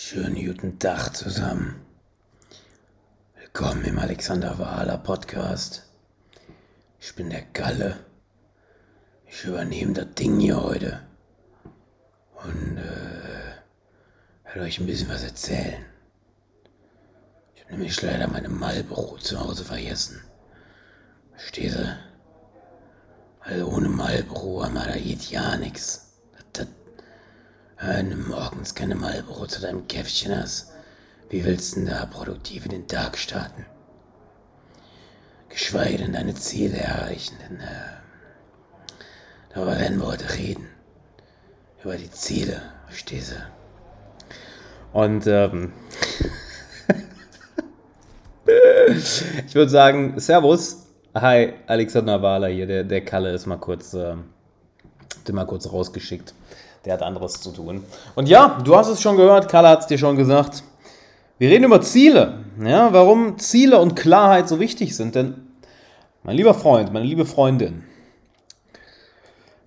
Schönen guten Tag zusammen. Willkommen im Alexander Wahler Podcast. Ich bin der Galle. Ich übernehme das Ding hier heute. Und äh, werde euch ein bisschen was erzählen. Ich habe nämlich leider meine Malbüro zu Hause vergessen. Versteht ihr? Weil ohne Malbüro haben wir da geht ja nichts. Wenn du morgens keine Marlboro zu deinem Käffchen hast, wie willst du denn da produktiv in den Tag starten? Geschweige denn deine Ziele erreichen, denn äh, darüber werden wir heute reden. Über die Ziele, verstehst du? Und ähm, ich würde sagen, Servus. Hi, Alexander Wahler hier, der, der Kalle ist mal kurz, äh, den mal kurz rausgeschickt der hat anderes zu tun. Und ja, du hast es schon gehört, Carla hat es dir schon gesagt. Wir reden über Ziele. Ja, warum Ziele und Klarheit so wichtig sind. Denn, mein lieber Freund, meine liebe Freundin,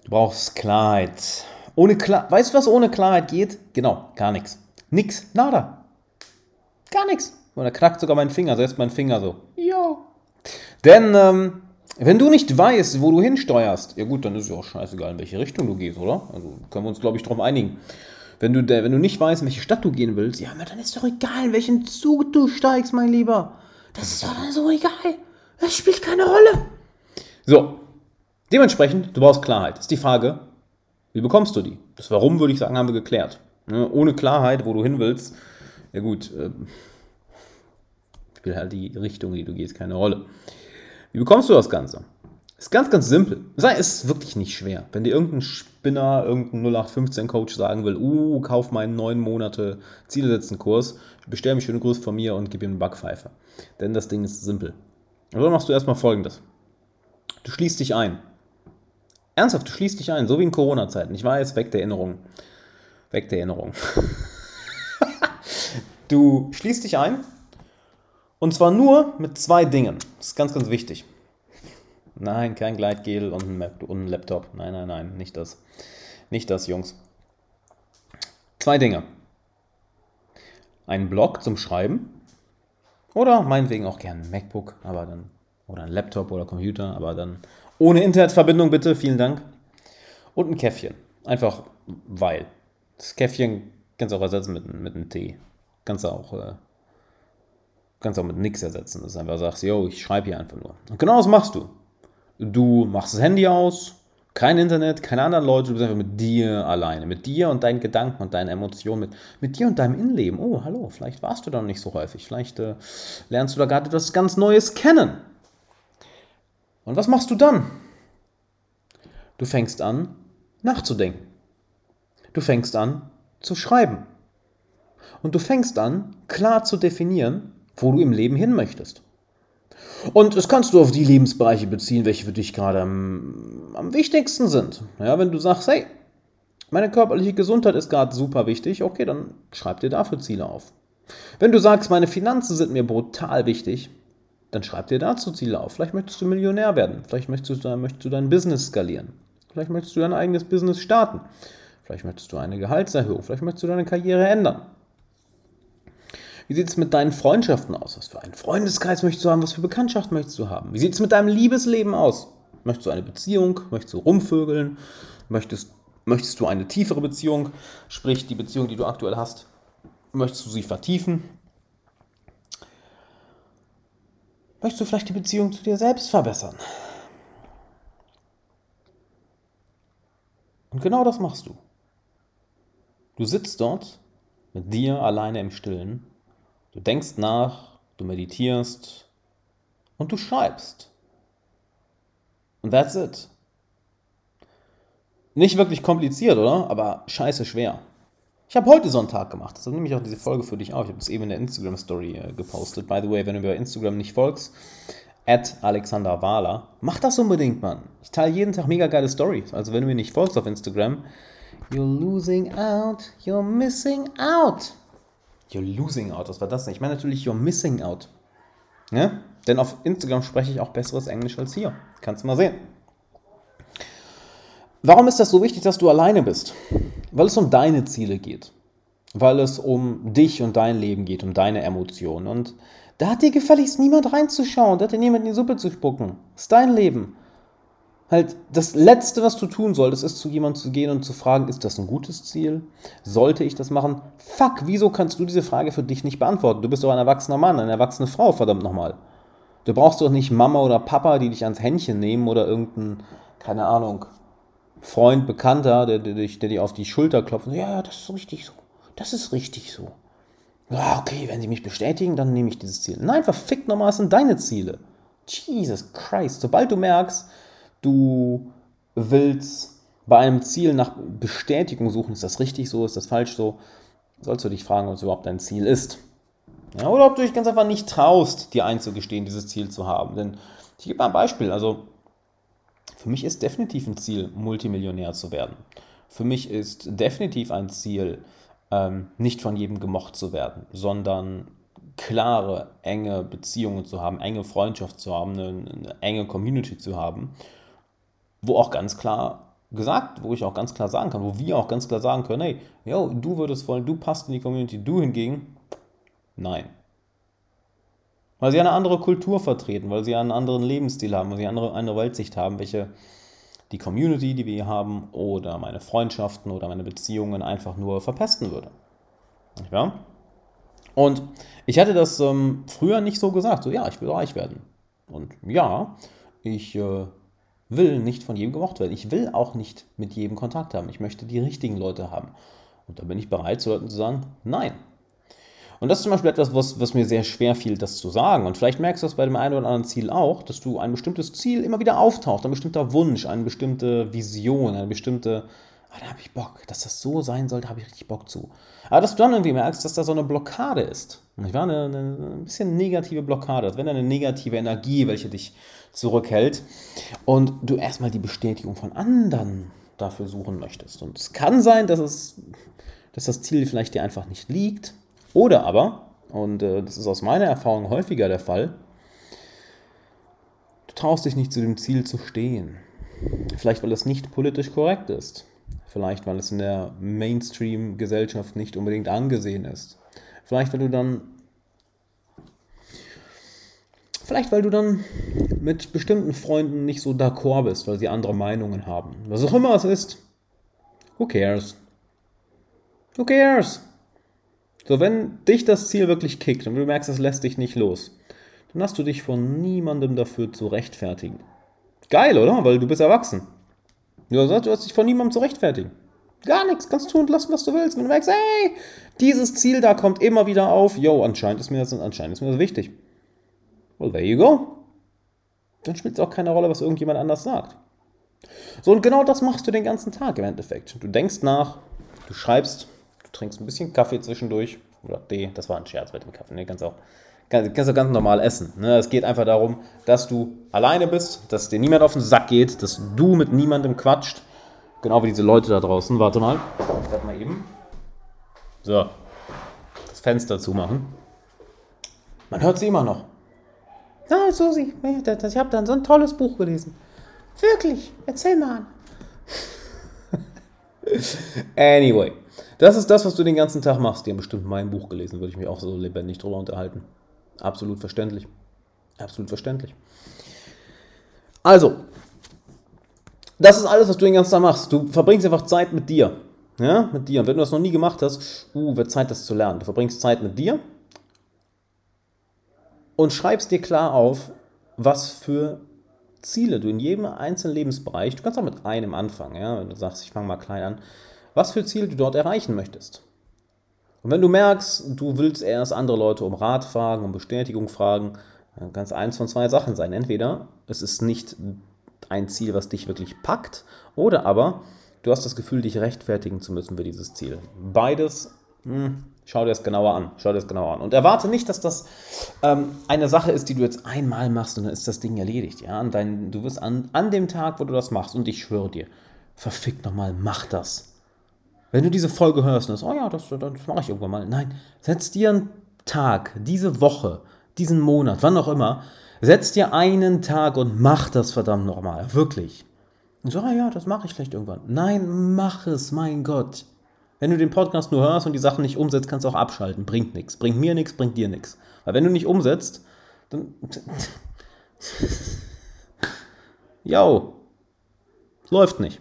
du brauchst Klarheit. Ohne Klar weißt du, was ohne Klarheit geht? Genau, gar nichts. Nix, nada. Gar nichts. Und da knackt sogar mein Finger, selbst mein Finger so. Ja. Denn ähm, wenn du nicht weißt, wo du hinsteuerst, ja gut, dann ist es auch scheißegal, in welche Richtung du gehst, oder? Also können wir uns, glaube ich, darauf einigen. Wenn du, wenn du nicht weißt, in welche Stadt du gehen willst, ja, dann ist doch egal, in welchen Zug du steigst, mein Lieber. Das ist doch dann so egal. Das spielt keine Rolle. So, dementsprechend, du brauchst Klarheit. Ist die Frage, wie bekommst du die? Das Warum, würde ich sagen, haben wir geklärt. Ne, ohne Klarheit, wo du hin willst, ja gut, äh, spielt halt die Richtung, die du gehst, keine Rolle. Wie bekommst du das Ganze? Ist ganz, ganz simpel. Es ist wirklich nicht schwer. Wenn dir irgendein Spinner, irgendein 0815-Coach sagen will, uh, kauf meinen neun Monate Ziele setzen Kurs, bestell mich schöne Grüße von mir und gib ihm einen Backpfeife. Denn das Ding ist simpel. Dann machst du erstmal folgendes. Du schließt dich ein. Ernsthaft, du schließt dich ein, so wie in Corona-Zeiten. Ich weiß, weg der Erinnerung. Weg der Erinnerung. du schließt dich ein und zwar nur mit zwei Dingen. Das ist ganz, ganz wichtig. Nein, kein Gleitgel und ein, Laptop. Nein, nein, nein, nicht das. Nicht das, Jungs. Zwei Dinge. Ein Blog zum Schreiben. Oder meinetwegen auch gerne ein MacBook, aber dann. Oder ein Laptop oder Computer, aber dann ohne Internetverbindung bitte, vielen Dank. Und ein Käffchen. Einfach weil. Das Käffchen kannst du auch ersetzen mit, mit einem Tee. Kannst du auch äh, kannst auch mit nichts ersetzen. Das ist einfach sagst, yo, ich schreibe hier einfach nur. Und genau das machst du. Du machst das Handy aus, kein Internet, keine anderen Leute, du bist einfach mit dir alleine, mit dir und deinen Gedanken und deinen Emotionen, mit, mit dir und deinem Innenleben. Oh, hallo, vielleicht warst du da nicht so häufig, vielleicht äh, lernst du da gerade etwas ganz Neues kennen. Und was machst du dann? Du fängst an, nachzudenken. Du fängst an, zu schreiben. Und du fängst an, klar zu definieren, wo du im Leben hin möchtest. Und das kannst du auf die Lebensbereiche beziehen, welche für dich gerade am, am wichtigsten sind. Ja, wenn du sagst, hey, meine körperliche Gesundheit ist gerade super wichtig, okay, dann schreib dir dafür Ziele auf. Wenn du sagst, meine Finanzen sind mir brutal wichtig, dann schreib dir dazu Ziele auf. Vielleicht möchtest du Millionär werden, vielleicht möchtest du, möchtest du dein Business skalieren, vielleicht möchtest du dein eigenes Business starten, vielleicht möchtest du eine Gehaltserhöhung, vielleicht möchtest du deine Karriere ändern. Wie sieht es mit deinen Freundschaften aus? Was für einen Freundeskreis möchtest du haben? Was für Bekanntschaft möchtest du haben? Wie sieht es mit deinem Liebesleben aus? Möchtest du eine Beziehung? Möchtest du rumvögeln? Möchtest, möchtest du eine tiefere Beziehung? Sprich, die Beziehung, die du aktuell hast, möchtest du sie vertiefen? Möchtest du vielleicht die Beziehung zu dir selbst verbessern? Und genau das machst du. Du sitzt dort mit dir alleine im Stillen Du denkst nach, du meditierst und du schreibst. Und that's it. Nicht wirklich kompliziert, oder? Aber scheiße schwer. Ich habe heute so einen Tag gemacht. Das nehme ich auch diese Folge für dich auf. Ich habe es eben in der Instagram-Story äh, gepostet. By the way, wenn du mir bei Instagram nicht folgst, at Alexander Wahler, mach das unbedingt, Mann. Ich teile jeden Tag mega geile Stories. Also wenn du mir nicht folgst auf Instagram, you're losing out, you're missing out. You're losing out, was war das denn? Ich meine natürlich, you're missing out. Ne? Denn auf Instagram spreche ich auch besseres Englisch als hier. Kannst du mal sehen. Warum ist das so wichtig, dass du alleine bist? Weil es um deine Ziele geht. weil es um dich und dein Leben geht, um deine Emotionen. Und da hat dir gefälligst niemand reinzuschauen, da hat dir niemand in die Suppe zu spucken. Das ist dein Leben. Halt, das Letzte, was du tun solltest, ist zu jemandem zu gehen und zu fragen, ist das ein gutes Ziel? Sollte ich das machen? Fuck, wieso kannst du diese Frage für dich nicht beantworten? Du bist doch ein erwachsener Mann, eine erwachsene Frau, verdammt nochmal. Du brauchst doch nicht Mama oder Papa, die dich ans Händchen nehmen oder irgendein, keine Ahnung, Freund, Bekannter, der, der, der, dir auf die Schulter klopft. Ja, ja, das ist richtig so. Das ist richtig so. Ja, okay, wenn sie mich bestätigen, dann nehme ich dieses Ziel. Nein, verfickt nochmal, sind deine Ziele. Jesus Christ. Sobald du merkst, du willst bei einem Ziel nach Bestätigung suchen, ist das richtig so, ist das falsch so, sollst du dich fragen, ob es überhaupt dein Ziel ist. Ja, oder ob du dich ganz einfach nicht traust, dir einzugestehen, dieses Ziel zu haben. Denn ich gebe mal ein Beispiel. Also, für mich ist definitiv ein Ziel, Multimillionär zu werden. Für mich ist definitiv ein Ziel, ähm, nicht von jedem gemocht zu werden, sondern klare, enge Beziehungen zu haben, enge Freundschaft zu haben, eine, eine enge Community zu haben, wo auch ganz klar gesagt, wo ich auch ganz klar sagen kann, wo wir auch ganz klar sagen können, hey, yo, du würdest wollen, du passt in die Community, du hingegen, nein. Weil sie eine andere Kultur vertreten, weil sie einen anderen Lebensstil haben, weil sie eine andere, andere Weltsicht haben, welche die Community, die wir hier haben, oder meine Freundschaften oder meine Beziehungen einfach nur verpesten würde. Ja? Und ich hatte das ähm, früher nicht so gesagt, so ja, ich will reich werden. Und ja, ich äh, will nicht von jedem gemocht werden. Ich will auch nicht mit jedem Kontakt haben. Ich möchte die richtigen Leute haben. Und da bin ich bereit, zu Leuten zu sagen, nein. Und das ist zum Beispiel etwas, was, was mir sehr schwer fiel, das zu sagen. Und vielleicht merkst du das bei dem einen oder anderen Ziel auch, dass du ein bestimmtes Ziel immer wieder auftaucht, ein bestimmter Wunsch, eine bestimmte Vision, eine bestimmte, ah, da habe ich Bock, dass das so sein sollte, habe ich richtig Bock zu. Aber dass du dann irgendwie merkst, dass da so eine Blockade ist. Ich war eine, eine, ein bisschen negative Blockade, als wenn eine negative Energie, welche dich zurückhält und du erstmal die Bestätigung von anderen dafür suchen möchtest. Und es kann sein, dass, es, dass das Ziel vielleicht dir einfach nicht liegt. Oder aber, und äh, das ist aus meiner Erfahrung häufiger der Fall, du traust dich nicht zu dem Ziel zu stehen. Vielleicht, weil es nicht politisch korrekt ist. Vielleicht, weil es in der Mainstream-Gesellschaft nicht unbedingt angesehen ist. Vielleicht, weil du dann Vielleicht, weil du dann mit bestimmten Freunden nicht so d'accord bist, weil sie andere Meinungen haben. Was auch immer es ist. Who cares? Who cares? So, wenn dich das Ziel wirklich kickt und du merkst, es lässt dich nicht los, dann hast du dich von niemandem dafür zu rechtfertigen. Geil, oder? Weil du bist erwachsen. Du hast dich von niemandem zu rechtfertigen. Gar nichts. Kannst tun und lassen, was du willst. Wenn du merkst, hey, dieses Ziel da kommt immer wieder auf. Yo, anscheinend ist mir das, anscheinend ist mir das wichtig. Well, there you go. Dann spielt es auch keine Rolle, was irgendjemand anders sagt. So, und genau das machst du den ganzen Tag im Endeffekt. Du denkst nach, du schreibst, du trinkst ein bisschen Kaffee zwischendurch. Oder Tee, das war ein Scherz mit dem Kaffee. Ne? Kannst auch, kannst, kannst auch ganz normal essen. Ne? Es geht einfach darum, dass du alleine bist, dass dir niemand auf den Sack geht, dass du mit niemandem quatscht. Genau wie diese Leute da draußen. Warte mal. Werde mal eben. So. Das Fenster zumachen. Man hört sie immer noch. Ah, Susi, ich habe dann so ein tolles Buch gelesen. Wirklich, erzähl mal an. anyway, das ist das, was du den ganzen Tag machst. Die haben bestimmt mein Buch gelesen, würde ich mich auch so lebendig drüber unterhalten. Absolut verständlich. Absolut verständlich. Also, das ist alles, was du den ganzen Tag machst. Du verbringst einfach Zeit mit dir. Ja, mit dir. Und wenn du das noch nie gemacht hast, uh, wird Zeit, das zu lernen. Du verbringst Zeit mit dir und schreibst dir klar auf, was für Ziele du in jedem einzelnen Lebensbereich, du kannst auch mit einem anfangen, ja, wenn du sagst, ich fange mal klein an, was für Ziele du dort erreichen möchtest. Und wenn du merkst, du willst erst andere Leute um Rat fragen, um Bestätigung fragen, dann kann es eins von zwei Sachen sein. Entweder es ist nicht ein Ziel, was dich wirklich packt, oder aber du hast das Gefühl, dich rechtfertigen zu müssen für dieses Ziel. Beides hm, Schau dir das genauer an. Schau dir das genauer an. Und erwarte nicht, dass das ähm, eine Sache ist, die du jetzt einmal machst und dann ist das Ding erledigt. Ja? Und dein, du wirst an, an dem Tag, wo du das machst, und ich schwöre dir, verfickt nochmal, mach das. Wenn du diese Folge hörst und sagst, oh ja, das, das mache ich irgendwann mal. Nein, setz dir einen Tag, diese Woche, diesen Monat, wann auch immer, setz dir einen Tag und mach das verdammt nochmal. Wirklich. Und so, ah ja, das mache ich vielleicht irgendwann. Nein, mach es, mein Gott. Wenn du den Podcast nur hörst und die Sachen nicht umsetzt, kannst du auch abschalten. Bringt nichts. Bringt mir nichts, bringt dir nichts. Weil wenn du nicht umsetzt, dann. Yo. Läuft nicht.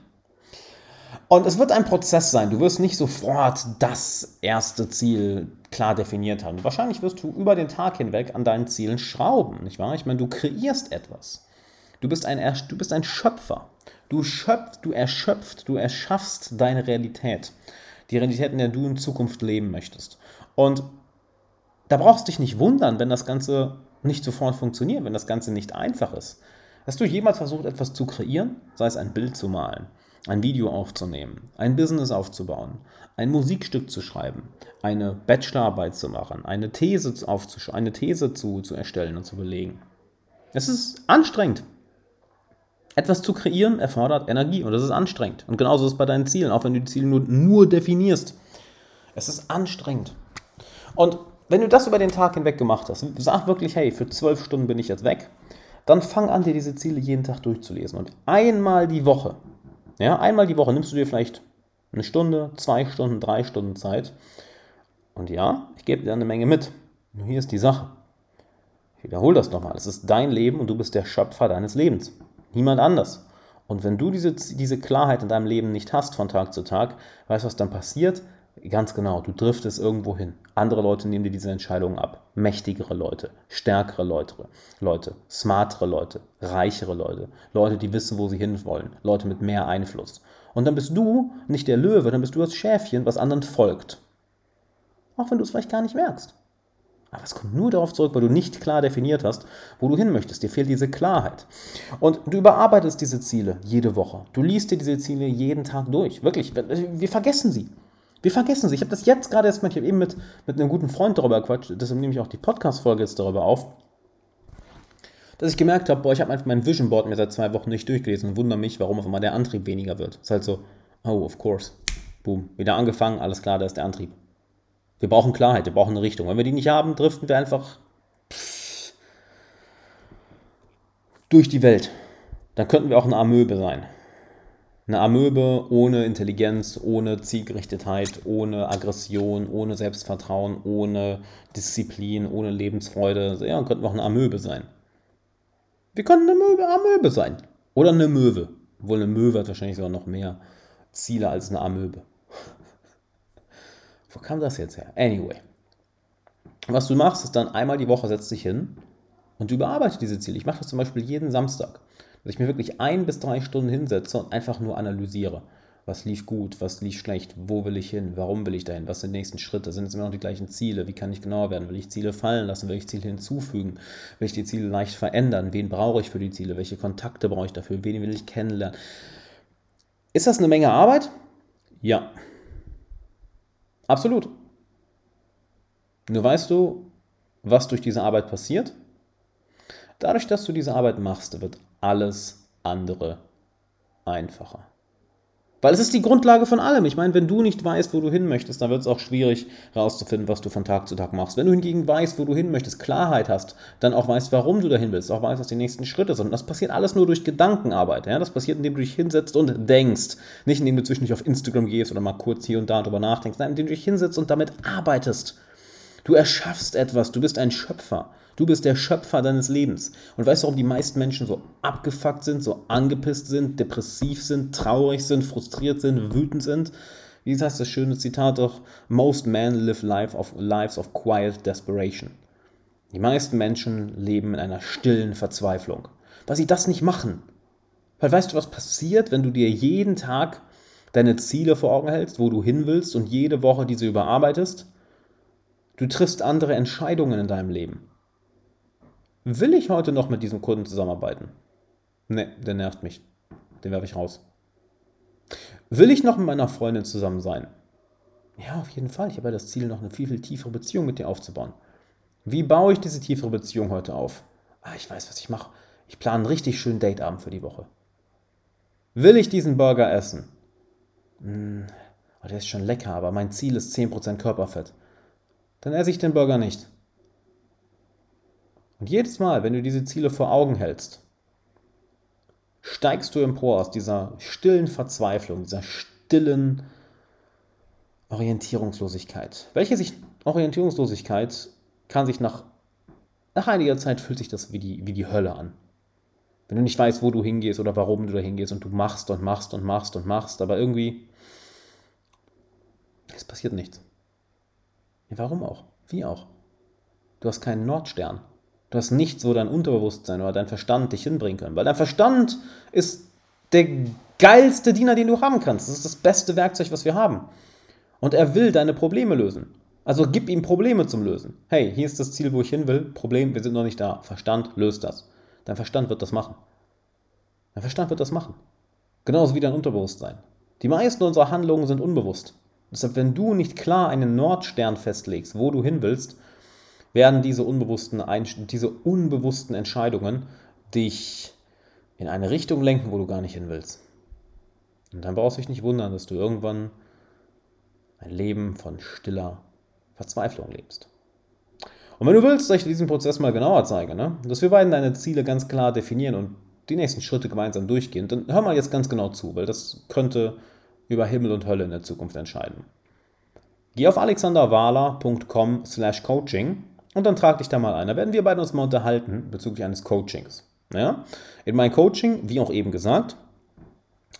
Und es wird ein Prozess sein. Du wirst nicht sofort das erste Ziel klar definiert haben. Wahrscheinlich wirst du über den Tag hinweg an deinen Zielen schrauben, nicht wahr? Ich meine, du kreierst etwas. Du bist ein, du bist ein Schöpfer. Du schöpfst, du erschöpfst, du erschaffst deine Realität. Die Realität, in der du in Zukunft leben möchtest. Und da brauchst du dich nicht wundern, wenn das Ganze nicht sofort funktioniert, wenn das Ganze nicht einfach ist. Hast du jemals versucht, etwas zu kreieren? Sei es ein Bild zu malen, ein Video aufzunehmen, ein Business aufzubauen, ein Musikstück zu schreiben, eine Bachelorarbeit zu machen, eine These, eine These zu, zu erstellen und zu belegen. Es ist anstrengend. Etwas zu kreieren erfordert Energie und das ist anstrengend. Und genauso ist es bei deinen Zielen, auch wenn du die Ziele nur, nur definierst. Es ist anstrengend. Und wenn du das über den Tag hinweg gemacht hast, sag wirklich, hey, für zwölf Stunden bin ich jetzt weg, dann fang an, dir diese Ziele jeden Tag durchzulesen. Und einmal die Woche, ja, einmal die Woche nimmst du dir vielleicht eine Stunde, zwei Stunden, drei Stunden Zeit. Und ja, ich gebe dir eine Menge mit. Nur hier ist die Sache. Ich wiederhole das nochmal. Es ist dein Leben und du bist der Schöpfer deines Lebens. Niemand anders. Und wenn du diese, diese Klarheit in deinem Leben nicht hast von Tag zu Tag, weißt du, was dann passiert? Ganz genau, du driftest irgendwo hin. Andere Leute nehmen dir diese Entscheidungen ab. Mächtigere Leute, stärkere Leute, Leute, smartere Leute, reichere Leute, Leute, die wissen, wo sie hinwollen, Leute mit mehr Einfluss. Und dann bist du nicht der Löwe, dann bist du das Schäfchen, was anderen folgt. Auch wenn du es vielleicht gar nicht merkst. Aber es kommt nur darauf zurück, weil du nicht klar definiert hast, wo du hin möchtest. Dir fehlt diese Klarheit. Und du überarbeitest diese Ziele jede Woche. Du liest dir diese Ziele jeden Tag durch. Wirklich, wir vergessen sie. Wir vergessen sie. Ich habe das jetzt gerade erst mal, ich habe eben mit, mit einem guten Freund darüber quatscht, deshalb nehme ich auch die Podcast-Folge jetzt darüber auf, dass ich gemerkt habe, boah, ich habe einfach mein Vision Board mir seit zwei Wochen nicht durchgelesen und wundere mich, warum auf einmal der Antrieb weniger wird. Ist halt so, oh, of course. Boom. Wieder angefangen, alles klar, da ist der Antrieb. Wir brauchen Klarheit, wir brauchen eine Richtung. Wenn wir die nicht haben, driften wir einfach durch die Welt. Dann könnten wir auch eine Amöbe sein. Eine Amöbe ohne Intelligenz, ohne Zielgerichtetheit, ohne Aggression, ohne Selbstvertrauen, ohne Disziplin, ohne Lebensfreude. Ja, dann könnten wir auch eine Amöbe sein. Wir könnten eine Möwe, Amöbe sein. Oder eine Möwe. Obwohl eine Möwe hat wahrscheinlich sogar noch mehr Ziele als eine Amöbe. Wo kam das jetzt her? Anyway. Was du machst, ist dann einmal die Woche setzt dich hin und du überarbeitest diese Ziele. Ich mache das zum Beispiel jeden Samstag, dass ich mir wirklich ein bis drei Stunden hinsetze und einfach nur analysiere. Was lief gut, was lief schlecht, wo will ich hin, warum will ich dahin, was sind die nächsten Schritte, sind es immer noch die gleichen Ziele, wie kann ich genauer werden, will ich Ziele fallen lassen, will ich Ziele hinzufügen, will ich die Ziele leicht verändern, wen brauche ich für die Ziele, welche Kontakte brauche ich dafür, wen will ich kennenlernen. Ist das eine Menge Arbeit? Ja. Absolut. Nur weißt du, was durch diese Arbeit passiert? Dadurch, dass du diese Arbeit machst, wird alles andere einfacher. Weil es ist die Grundlage von allem. Ich meine, wenn du nicht weißt, wo du hin möchtest, dann wird es auch schwierig herauszufinden, was du von Tag zu Tag machst. Wenn du hingegen weißt, wo du hin möchtest, Klarheit hast, dann auch weißt, warum du dahin willst, auch weißt, was die nächsten Schritte sind. Und das passiert alles nur durch Gedankenarbeit. Ja? Das passiert, indem du dich hinsetzt und denkst. Nicht indem du zwischendurch auf Instagram gehst oder mal kurz hier und da drüber nachdenkst, nein, indem du dich hinsetzt und damit arbeitest. Du erschaffst etwas, du bist ein Schöpfer. Du bist der Schöpfer deines Lebens. Und weißt du, warum die meisten Menschen so abgefuckt sind, so angepisst sind, depressiv sind, traurig sind, frustriert sind, wütend sind? Wie heißt das schöne Zitat doch? Most men live life of, lives of quiet desperation. Die meisten Menschen leben in einer stillen Verzweiflung. Weil sie das nicht machen. Weil weißt du, was passiert, wenn du dir jeden Tag deine Ziele vor Augen hältst, wo du hin willst und jede Woche diese überarbeitest? Du triffst andere Entscheidungen in deinem Leben. Will ich heute noch mit diesem Kunden zusammenarbeiten? Ne, der nervt mich. Den werfe ich raus. Will ich noch mit meiner Freundin zusammen sein? Ja, auf jeden Fall. Ich habe ja das Ziel, noch eine viel, viel tiefere Beziehung mit dir aufzubauen. Wie baue ich diese tiefere Beziehung heute auf? Ah, ich weiß, was ich mache. Ich plane einen richtig schönen Dateabend für die Woche. Will ich diesen Burger essen? Hm, oh, der ist schon lecker, aber mein Ziel ist 10% Körperfett. Dann esse ich den Burger nicht. Und jedes Mal, wenn du diese Ziele vor Augen hältst, steigst du empor aus dieser stillen Verzweiflung, dieser stillen Orientierungslosigkeit. Welche sich Orientierungslosigkeit kann sich nach, nach einiger Zeit fühlt sich das wie die, wie die Hölle an. Wenn du nicht weißt, wo du hingehst oder warum du da hingehst und du machst und machst und machst und machst, aber irgendwie es passiert nichts. Ja, warum auch? Wie auch? Du hast keinen Nordstern. Du hast nichts, wo dein Unterbewusstsein oder dein Verstand dich hinbringen kann. Weil dein Verstand ist der geilste Diener, den du haben kannst. Das ist das beste Werkzeug, was wir haben. Und er will deine Probleme lösen. Also gib ihm Probleme zum Lösen. Hey, hier ist das Ziel, wo ich hin will. Problem, wir sind noch nicht da. Verstand löst das. Dein Verstand wird das machen. Dein Verstand wird das machen. Genauso wie dein Unterbewusstsein. Die meisten unserer Handlungen sind unbewusst. Deshalb, wenn du nicht klar einen Nordstern festlegst, wo du hin willst, werden diese unbewussten, diese unbewussten Entscheidungen dich in eine Richtung lenken, wo du gar nicht hin willst. Und dann brauchst du dich nicht wundern, dass du irgendwann ein Leben von stiller Verzweiflung lebst. Und wenn du willst, dass ich diesen Prozess mal genauer zeige, ne? dass wir beiden deine Ziele ganz klar definieren und die nächsten Schritte gemeinsam durchgehen, dann hör mal jetzt ganz genau zu, weil das könnte über Himmel und Hölle in der Zukunft entscheiden. Geh auf alexanderwahler.com slash coaching und dann trag dich da mal ein. Da werden wir beide uns mal unterhalten bezüglich eines Coachings. Ja? In mein Coaching, wie auch eben gesagt,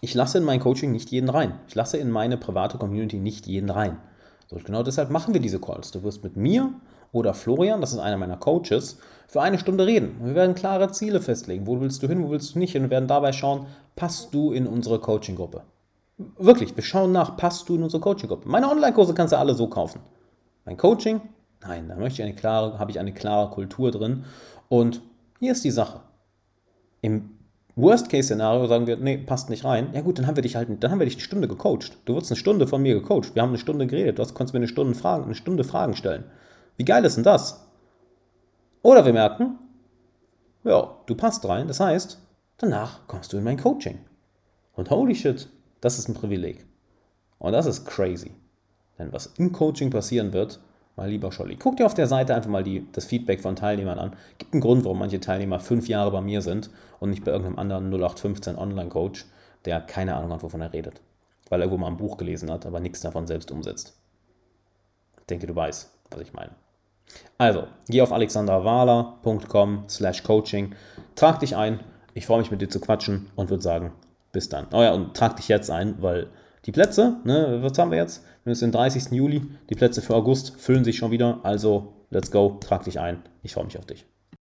ich lasse in mein Coaching nicht jeden rein. Ich lasse in meine private Community nicht jeden rein. So, genau deshalb machen wir diese Calls. Du wirst mit mir oder Florian, das ist einer meiner Coaches, für eine Stunde reden. Wir werden klare Ziele festlegen. Wo willst du hin, wo willst du nicht hin? Und werden dabei schauen, passt du in unsere Coaching-Gruppe. Wirklich, wir schauen nach, passt du in unsere Coaching-Gruppe. Meine Online-Kurse kannst du alle so kaufen. Mein Coaching, nein, da möchte ich eine klare, habe ich eine klare Kultur drin. Und hier ist die Sache. Im Worst-Case-Szenario sagen wir, nee, passt nicht rein. Ja gut, dann haben wir dich halt, dann haben wir dich eine Stunde gecoacht. Du wirst eine Stunde von mir gecoacht. Wir haben eine Stunde geredet. Du konntest mir eine Stunde Fragen, eine Stunde Fragen stellen. Wie geil ist denn das? Oder wir merken, ja, du passt rein. Das heißt, danach kommst du in mein Coaching. Und holy shit, das ist ein Privileg. Und das ist crazy. Denn was im Coaching passieren wird, mein lieber Scholli, guck dir auf der Seite einfach mal die, das Feedback von Teilnehmern an. Gibt einen Grund, warum manche Teilnehmer fünf Jahre bei mir sind und nicht bei irgendeinem anderen 0815 Online-Coach, der keine Ahnung hat, wovon er redet. Weil er irgendwo mal ein Buch gelesen hat, aber nichts davon selbst umsetzt. Ich denke, du weißt, was ich meine. Also, geh auf alexanderwahler.com slash coaching, trag dich ein. Ich freue mich mit dir zu quatschen und würde sagen, bis dann. Oh ja, und trag dich jetzt ein, weil die Plätze, ne, was haben wir jetzt? Wir sind den 30. Juli, die Plätze für August füllen sich schon wieder. Also, let's go, trag dich ein. Ich freue mich auf dich.